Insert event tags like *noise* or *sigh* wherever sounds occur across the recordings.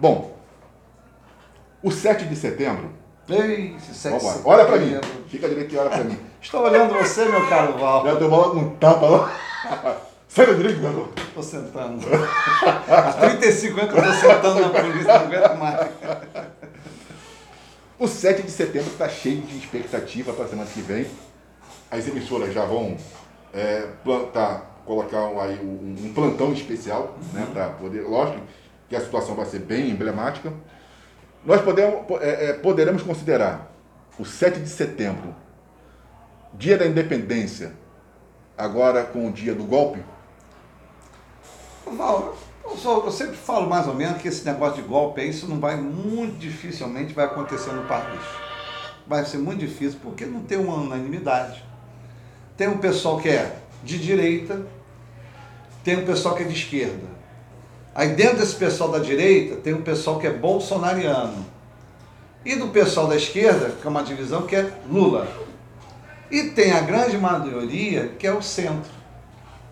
Bom, o 7 de setembro. Ei, esse 7 de setembro. Olha pra mim. Fica direito e olha pra mim. *laughs* Estou olhando você, meu caro Val. Já deu bola com um tapa lá. *laughs* Sai da direita, irmão. Estou sentando. Há 35 anos que eu estou sentando na polícia, não aguento mais. O 7 de setembro está cheio de expectativa para a semana que vem. As emissoras já vão é, plantar, colocar um, aí um, um plantão especial, né, para poder. Lógico que a situação vai ser bem emblemática. Nós podemos, é, é, poderemos considerar o 7 de setembro, dia da independência, agora com o dia do golpe? Val, eu, só- eu sempre falo mais ou menos que esse negócio de golpe isso não vai, muito dificilmente vai acontecer no país. Vai ser muito difícil, porque não tem uma unanimidade. Tem um pessoal que é de direita, tem um pessoal que é de esquerda. Aí dentro desse pessoal da direita, tem um pessoal que é bolsonariano. E do pessoal da esquerda, que é uma divisão que é Lula. E tem a grande maioria que é o centro,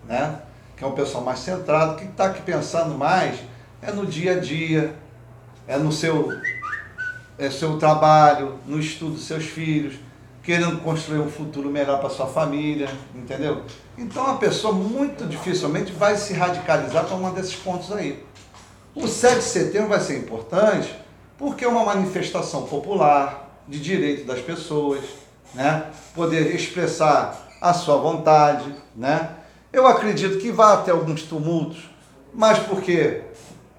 né? que é um pessoal mais centrado, que está aqui pensando mais é no dia a dia, é no seu, é seu trabalho, no estudo dos seus filhos, querendo construir um futuro melhor para sua família, entendeu? Então a pessoa muito dificilmente vai se radicalizar para um desses pontos aí. O 7 de setembro vai ser importante porque é uma manifestação popular de direito das pessoas, né? Poder expressar a sua vontade, né? Eu acredito que vai ter alguns tumultos, mas porque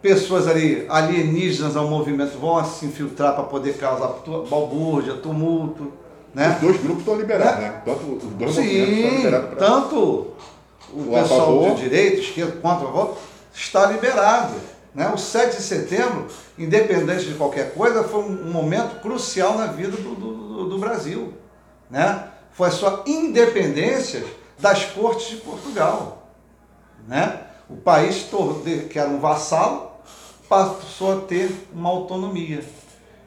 pessoas ali alienígenas ao movimento vão se infiltrar para poder causar balbúrdia, tumulto, né? Os dois grupos estão liberados, É. né? Tanto os dois movimentos estão Sim, liberados tanto o O pessoal favor. de direita, esquerda, contra a favor, está liberado. Né? O 7 de setembro, independente de qualquer coisa, foi um momento crucial na vida do, do- do- Brasil. Né? Foi a sua independência das cortes de Portugal. Né? O país, que era um vassalo, passou a ter uma autonomia.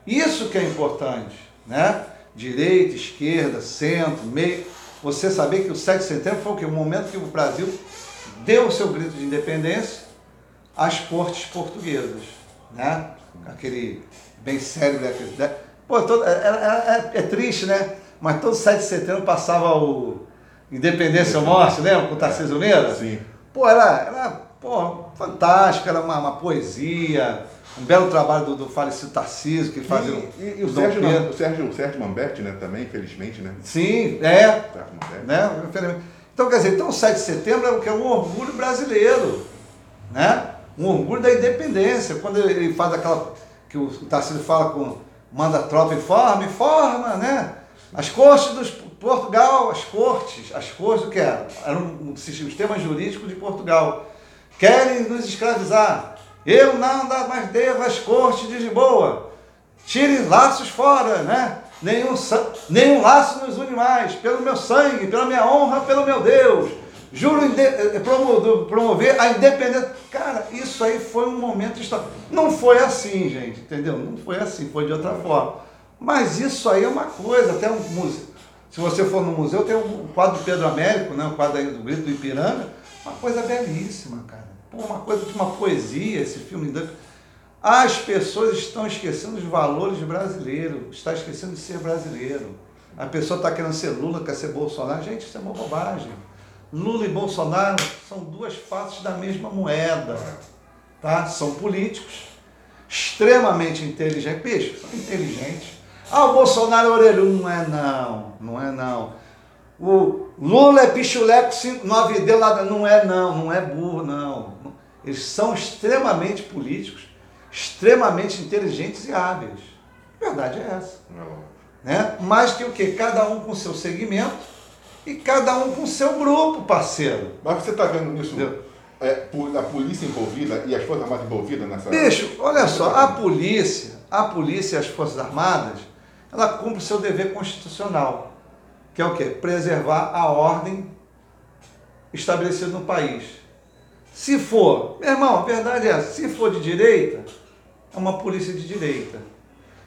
Isso que é importante, né? Direita, esquerda, centro, meio. Você saber que o 7 de setembro foi o quê? O momento que o Brasil deu o seu grito de independência às cortes portuguesas, né? Aquele bem sério, né? Aquele- né? Pô, todo, é, é- é- é triste, né? Mas todo 7 de setembro passava o Independência ou Morte, lembra? Com o Tarcísio Meira? Sim. Pô, era, era pô, fantástico, era uma, uma poesia, um belo trabalho do, do falecido Tarcísio, que fazia E, e- e o, Dom Sérgio, Pedro. o, Sérgio, o Sérgio Mamberti, né, também, infelizmente, né? Sim, é, Sérgio Mamberti. né? infelizmente. Então, quer dizer, então o 7 de setembro é o que é um orgulho brasileiro, né? Um orgulho da independência. Quando ele faz aquela que o Tarcísio fala com manda a tropa informa, informa, né? As cortes dos Portugal, as cortes, as cortes o que era? Era um sistema jurídico de Portugal. Querem nos escravizar. Eu nada mais devo às cortes de Lisboa. Tirem laços fora, né? Nenhum, nenhum laço nos une mais. Pelo meu sangue, pela minha honra, pelo meu Deus. Juro eh, promo- promover a independência. Cara, isso aí foi um momento histórico. Não foi assim, gente, entendeu? Não foi assim, foi de outra forma. Mas isso aí é uma coisa, até um museu. Se você for no museu, tem um quadro do Pedro Américo, né? o quadro aí do Grito do Ipiranga. Uma coisa belíssima, cara. Uma coisa de uma poesia, esse filme. As pessoas estão esquecendo os valores brasileiros, está esquecendo de ser brasileiro. A pessoa está querendo ser Lula, quer ser Bolsonaro. Gente, isso é uma bobagem. Lula e Bolsonaro são duas faces da mesma moeda. Tá? São políticos extremamente inteligentes. São inteligentes. Ah, o Bolsonaro é orelhudo. Não é não, não é não. O Lula é pichuleco 9D lá. Não é não, não é burro, não. Eles são extremamente políticos, extremamente inteligentes e hábeis. A verdade é essa. Né? Mas que o que? Cada um com seu segmento e cada um com seu grupo, parceiro. Mas você está vendo nisso, é, a polícia envolvida e as Forças Armadas envolvidas nessa... Bicho, olha só, a polícia, a polícia e as Forças Armadas, ela cumpre o seu dever constitucional, que é o quê? Preservar a ordem estabelecida no país. Se for, meu irmão, a verdade é se for de direita, é uma polícia de direita.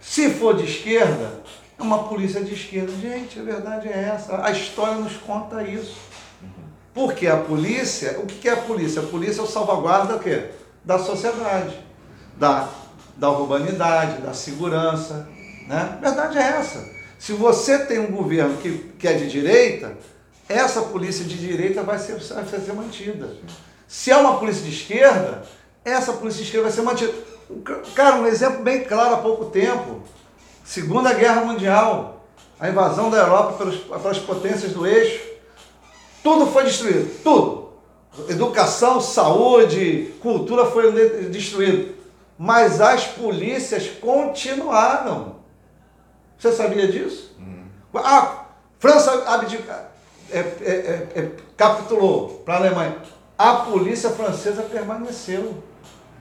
Se for de esquerda, é uma polícia de esquerda. Gente, a verdade é essa. A história nos conta isso. Porque a polícia, o que é a polícia? A polícia é o salvaguarda quê? da sociedade, da da urbanidade, da segurança. Né? A verdade é essa. Se você tem um governo que, que é de direita, essa polícia de direita vai ser, vai ser mantida. Se é uma polícia de esquerda, essa polícia de esquerda vai ser mantida. Cara, um exemplo bem claro há pouco tempo. Segunda Guerra Mundial, a invasão da Europa pelos, pelas potências do eixo. Tudo foi destruído, tudo. Educação, saúde, cultura foi destruído. Mas as polícias continuaram. Você sabia disso? Hum. A França abdica, é, é, é, é capitulou para a Alemanha. A polícia francesa permaneceu.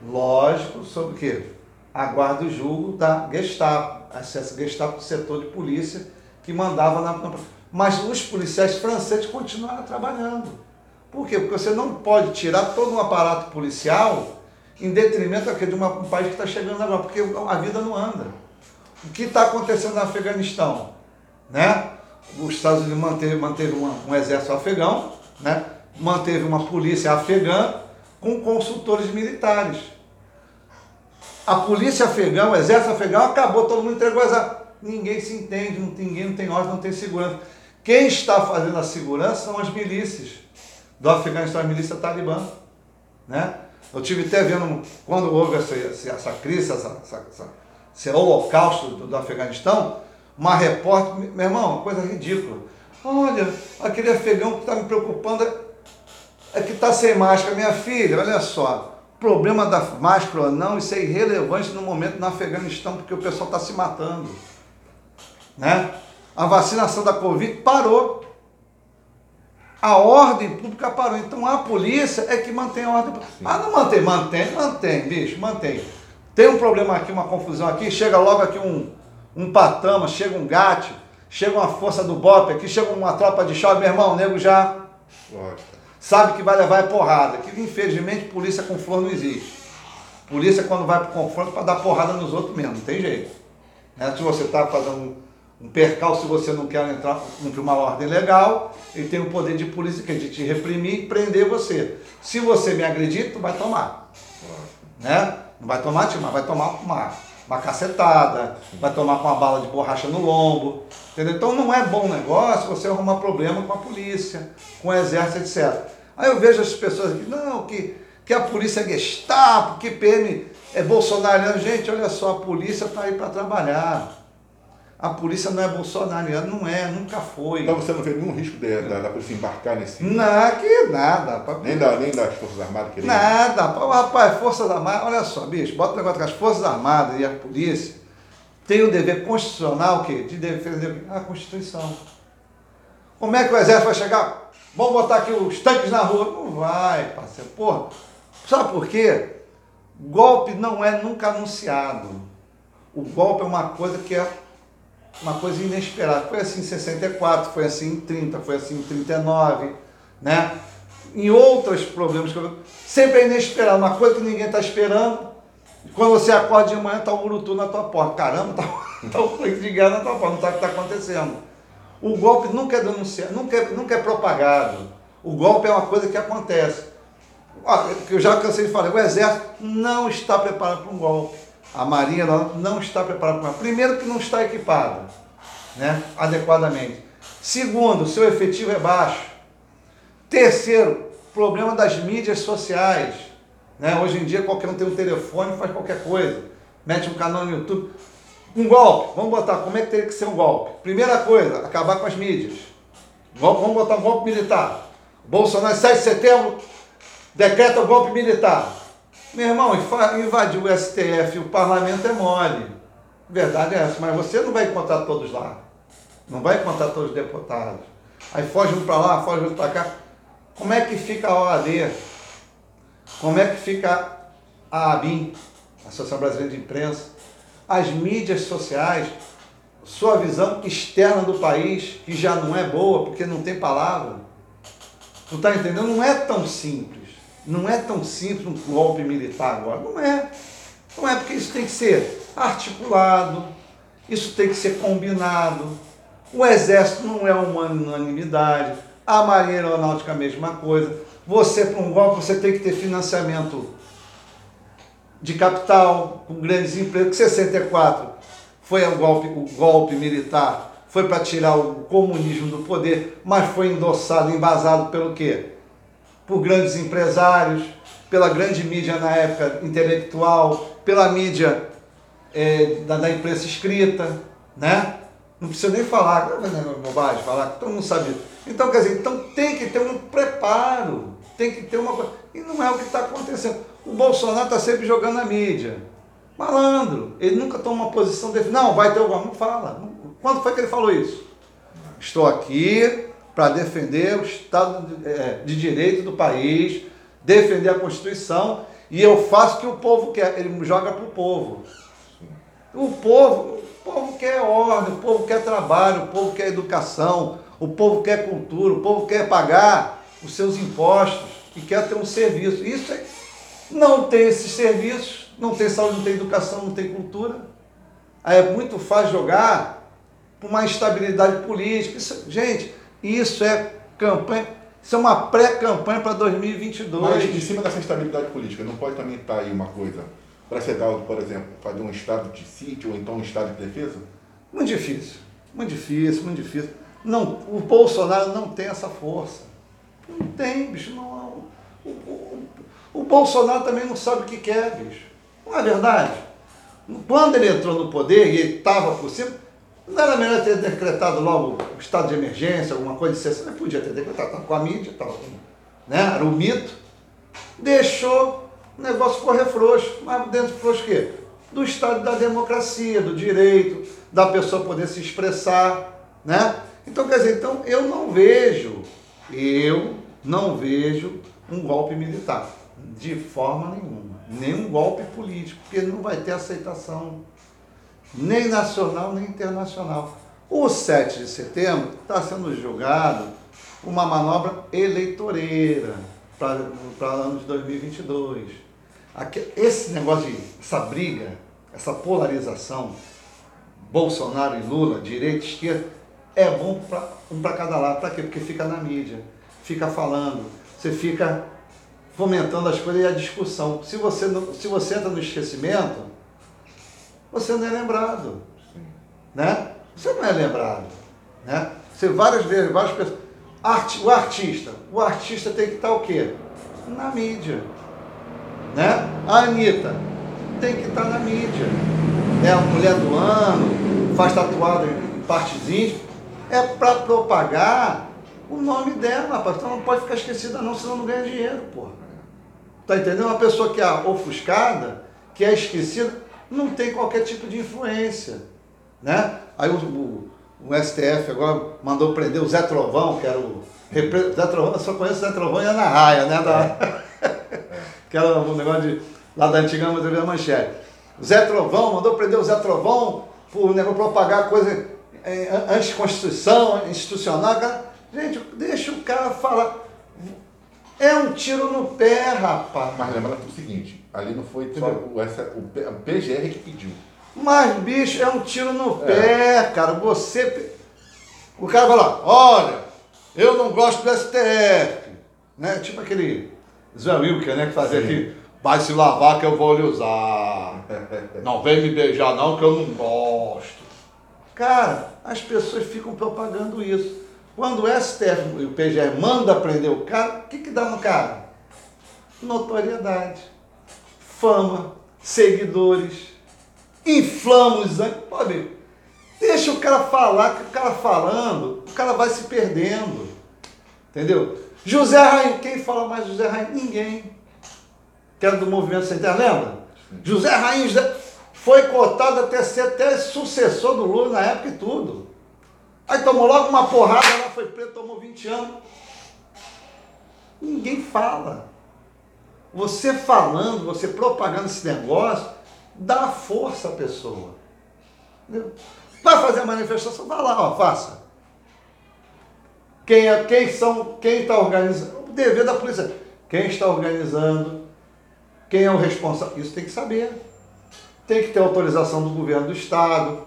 Lógico, sobre o quê? Aguarda o julgo da Gestapo, acesso Gestapo do setor de polícia que mandava na. Mas os policiais franceses continuaram trabalhando. Por quê? Porque você não pode tirar todo um aparato policial em detrimento de uma, um país que está chegando agora, porque a vida não anda. O que está acontecendo no Afeganistão? Né? Os Estados Unidos manteve, manteve uma, um exército afegão, né? Manteve uma polícia afegã com consultores militares. A polícia afegã, o exército afegão acabou, todo mundo entregou essa. Ninguém se entende, não, ninguém não tem ordem, não tem segurança. Quem está fazendo a segurança são as milícias do Afeganistão, a milícia talibã. Né? Eu tive até vendo, quando houve essa, essa crise, essa, essa, esse holocausto do, do Afeganistão, uma repórter, meu irmão, uma coisa ridícula. Olha, aquele afegão que está me preocupando é, que está sem máscara. Minha filha, olha só, problema da máscara ou não, isso é irrelevante no momento no Afeganistão, porque o pessoal está se matando. Né? A vacinação da Covid parou a ordem pública parou. Então a polícia é que mantém a ordem pública. Ah, não mantém, mantém, mantém, bicho, mantém. Tem um problema aqui, uma confusão aqui, chega logo aqui um, um patama, chega um gato, chega uma força do BOP aqui, chega uma tropa de choque, meu irmão, o nego já sabe que vai levar é porrada. Que infelizmente polícia com flor não existe. Polícia quando vai para o confronto para dar porrada nos outros mesmo, não tem jeito. Né? Se você está fazendo um percal se você não quer entrar cumprir uma ordem legal, ele tem o poder de polícia que é de te reprimir e prender você. Se você me agredir, tu vai tomar. Né? Não vai tomar, mas vai tomar uma, uma cacetada, vai tomar com uma bala de borracha no lombo. Entendeu? Então não é bom negócio você arrumar problema com a polícia, com o exército, etc. Aí eu vejo as pessoas aqui, não, que, que a polícia é Gestapo, que PM é bolsonariano. Gente, olha só, a polícia está aí para trabalhar. A polícia não é bolsonariana, não é, nunca foi. Então você não vê nenhum risco de, da, da polícia embarcar nesse. Não, que nada. Nem, da, nem das Forças Armadas queriam. Nada. Rapaz, Forças Armadas, olha só, bicho, bota o negócio que as Forças Armadas e a polícia têm o dever constitucional quê? de defender a Constituição. Como é que o exército vai chegar? Vamos botar aqui os tanques na rua. Não vai, parceiro. Porra, sabe por quê? Golpe não é nunca anunciado. O golpe é uma coisa que é uma coisa inesperada. Foi assim em 64, foi assim em 30, foi assim em 39, né? Em outros problemas que eu... sempre é inesperado, uma coisa que ninguém está esperando. Quando você acorda de manhã, está o Urutu na tua porta. Caramba, tá *laughs* o freio de guerra na tua porta, não sabe o que está acontecendo. O golpe nunca é denunciado, nunca é, nunca é propagado. O golpe é uma coisa que acontece. Eu já cansei de falar, o exército não está preparado para um golpe a Marinha não está preparada para. Primeiro, que não está equipada né, adequadamente. Segundo, seu efetivo é baixo. Terceiro, problema das mídias sociais. Né? Hoje em dia, qualquer um tem um telefone faz qualquer coisa. Mete um canal no YouTube. Um golpe, vamos botar, como é que teria que ser um golpe? Primeira coisa, acabar com as mídias. Vamos botar um golpe militar. Bolsonaro, 7 de setembro, decreta o golpe militar. Meu irmão, invadir o STF o parlamento é mole. Verdade é essa, mas você não vai encontrar todos lá. Não vai encontrar todos os deputados. Aí foge um para lá, foge outro para cá. Como é que fica a OAD? Como é que fica a ABIN, Associação Brasileira de Imprensa? As mídias sociais, sua visão externa do país, que já não é boa porque não tem palavra. Tu está entendendo? Não é tão simples. Não é tão simples um golpe militar agora. Não é. Não é porque isso tem que ser articulado, isso tem que ser combinado. O exército não é uma unanimidade, a marinha aeronáutica a mesma coisa. Você, para um golpe, você tem que ter financiamento de capital, com grandes empresas, que 64 foi o golpe, o golpe militar, foi para tirar o comunismo do poder, mas foi endossado, embasado pelo quê? Por grandes empresários, pela grande mídia na época intelectual, pela mídia é, da, da, imprensa escrita, né? Não precisa nem falar, não é bobagem falar, todo mundo sabe. Então, quer dizer, então tem que ter um preparo, tem que ter uma coisa. E não é o que está acontecendo. O Bolsonaro está sempre jogando na mídia. Malandro, ele nunca toma uma posição de. Não, vai ter alguma. Não fala. Quando foi que ele falou isso? Estou aqui para defender o Estado de, é, de Direito do país, defender a Constituição e eu faço o que o povo quer. Ele joga para o povo. O povo, o povo quer ordem, o povo quer trabalho, o povo quer educação, o povo quer cultura, o povo quer pagar os seus impostos e quer ter um serviço. Isso é, não tem esses serviços, não tem saúde, não tem educação, não tem cultura. Aí é muito fácil jogar por uma instabilidade política. Isso, gente, isso é campanha isso é uma pré-campanha para 2022. Mas em cima dessa instabilidade política, não pode também estar aí uma coisa para ser dado, por exemplo, fazer um estado de sítio ou então um estado de defesa? Muito difícil, muito difícil, muito difícil. Não, o Bolsonaro não tem essa força. Não tem, bicho, não. Bolsonaro também não sabe o que quer, bicho. Não é verdade? Quando ele entrou no poder e estava por cima, não era melhor ter decretado logo o estado de emergência, alguma coisa de exceção? Ele podia ter decretado, estava com a mídia, estava né? era o mito. Deixou o negócio correr frouxo. Mas dentro de frouxo o quê? Do estado da democracia, do direito, da pessoa poder se expressar. Né? Então, quer dizer, então eu não vejo, eu não vejo um golpe militar. De forma nenhuma. Nem um golpe político, porque não vai ter aceitação nem nacional nem internacional. O 7 de setembro está sendo julgado uma manobra eleitoreira para o ano de 2022. Aqui, esse negócio de essa briga, essa polarização, Bolsonaro e Lula, direita e esquerda, é bom para um para cada lado. Para quê? Porque fica na mídia, fica falando, você fica fomentando as coisas e a discussão. Se você, não, se você entra no esquecimento, você não é lembrado. Sim. Né? Você não é lembrado. Né? Você várias vezes, várias pessoas. Art, o artista. O artista tem que estar o quê? Na mídia. Né? A Anitta tem que estar na mídia. É a mulher do ano, faz tatuado em partes íntimas. É para propagar o nome dela, rapaz. Então não pode ficar esquecida não, senão não ganha dinheiro, porra. Tá entendendo? Uma pessoa que é ofuscada, que é esquecida, não tem qualquer tipo de influência. Né? Aí o, o, o STF agora mandou prender o Zé Trovão, que era o. Zé Trovão, eu só conheço o Zé Trovão e Ana Raia, né? Da, *laughs* que era um negócio de, lá da antiga da Manchete. O Zé Trovão mandou prender o Zé Trovão por negócio propagar coisa é, anticonstituição, institucional. Cara, gente, deixa o cara falar. É um tiro no pé, rapaz. Mas lembra o seguinte, ali não foi só o, essa, o, PGR que pediu. Mas, bicho, é um tiro no é. pé, cara. Você. O cara vai lá, olha, eu não gosto do STF. Né? Tipo aquele Zé Wilker, né? Que fazia aqui, vai se lavar que eu vou lhe usar. não vem me beijar não que eu não gosto. Cara, as pessoas ficam propagando isso. Quando o STF e o PGR manda prender o cara, o que, que dá no cara? Notoriedade, fama, seguidores, inflamos, pode ver. Deixa o cara falar, que o cara falando, o cara vai se perdendo. Entendeu? José Rainha, quem fala mais José Rainha? Ninguém. Que era do movimento sem terra, lembra? José Rainha foi cotado até ser até sucessor do Lula na época e tudo. Aí tomou logo uma porrada, ela foi preta, tomou 20 anos. Ninguém fala. Você falando, você propagando esse negócio, dá força à pessoa. Entendeu? Vai fazer a manifestação, vai lá, ó, faça. Quem, é, quem são, quem está organizando, o dever da polícia, quem está organizando, quem é o responsável, isso tem que saber. Tem que ter autorização do governo do estado,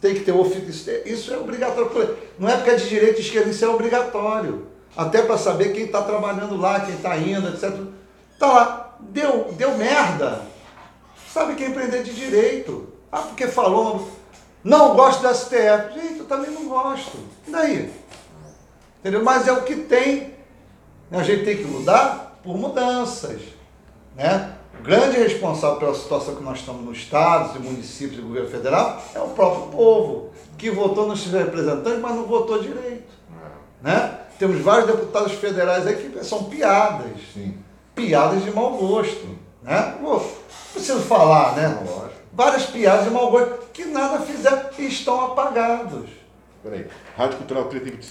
tem que ter ofício. Isso é obrigatório. Não é porque é de direita e esquerda, isso é obrigatório. Até para saber quem está trabalhando lá, quem está indo, etc. Está lá. Deu, deu merda. sabe que é empreender de direito. Ah, porque falou, não gosto do STF. Gente, eu também não gosto. E daí? Entendeu? Mas é o que tem. A gente tem que mudar por mudanças. Né? Grande responsável pela situação que nós estamos nos estados e municípios e governo federal é o próprio povo, que votou nos seus representantes, mas não votou direito. Né? Temos vários deputados federais aí que são piadas. Sim. Piadas de mau gosto. Né? Não preciso falar, né? Várias piadas de mau gosto que nada fizeram e estão apagados. Peraí. Rádio Cultural 325.